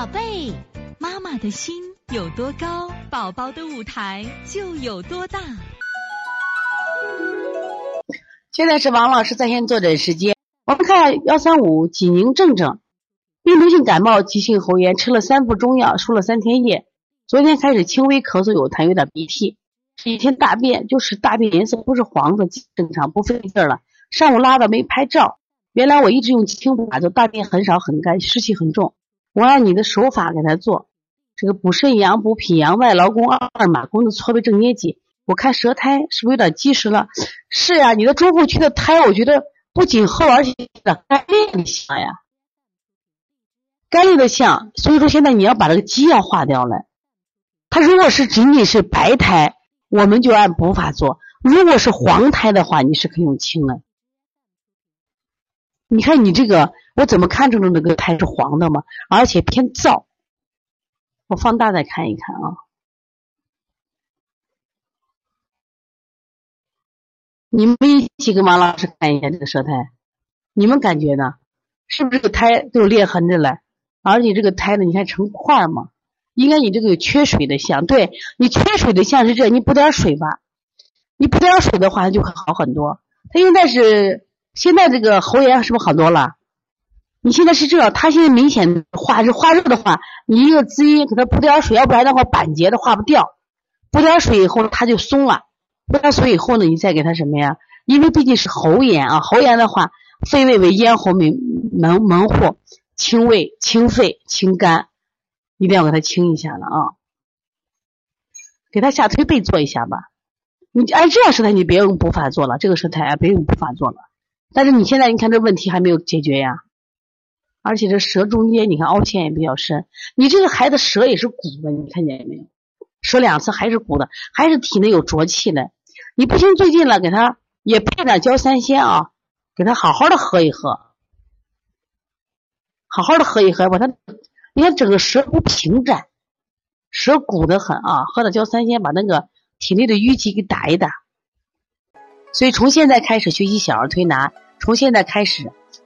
宝贝，妈妈的心有多高，宝宝的舞台就有多大。现在是王老师在线坐诊时间，我们看幺三五济宁正正，病毒性感冒、急性喉炎，吃了三副中药，输了三天液，昨天开始轻微咳嗽、有痰、有点鼻涕，这几天大便就是大便颜色不是黄的，正常不费劲了。上午拉的没拍照，原来我一直用清法就，大便很少很干，湿气很重。我按你的手法给他做，这个补肾阳、补脾阳、外劳宫、二马宫的搓背正捏脊。我看舌苔是不是有点积实了？是呀，你的中后区的苔，我觉得不仅厚，而且干裂的像呀，干裂的像。所以说现在你要把这个积要化掉了。它如果是仅仅是白苔，我们就按补法做；如果是黄苔的话，你是可以用清的。你看你这个，我怎么看出来这个苔是黄的吗？而且偏燥。我放大再看一看啊。你们一起跟王老师看一下这个舌苔，你们感觉呢？是不是这个苔都有裂痕着了？而且这个苔呢，你看成块嘛？应该你这个有缺水的象，对你缺水的象是这，你补点水吧。你补点水的话，它就会好很多。它现在是。现在这个喉炎是不是好多了？你现在是这样，他现在明显化热，化热的话，你一个滋阴，给他补点水，要不然的话板结的化不掉。补点水以后，它就松了。补点水以后呢，你再给他什么呀？因为毕竟是喉炎啊，喉炎的话，肺胃为咽喉门门门户，清胃、清肺、清肝，一定要给他清一下了啊。给他下推背做一下吧。你按这样舌苔，你别用补法做了，这个舌苔啊，别用补法做了。但是你现在你看这问题还没有解决呀，而且这舌中间你看凹陷也比较深，你这个孩子舌也是鼓的，你看见没有？舌两侧还是鼓的，还是体内有浊气的。你不行最近了，给他也配点焦三仙啊，给他好好的喝一喝，好好的喝一喝，把他你看整个舌不平展，舌鼓的很啊，喝点焦三仙把那个体内的淤积给打一打。所以从现在开始学习小儿推拿，从现在开始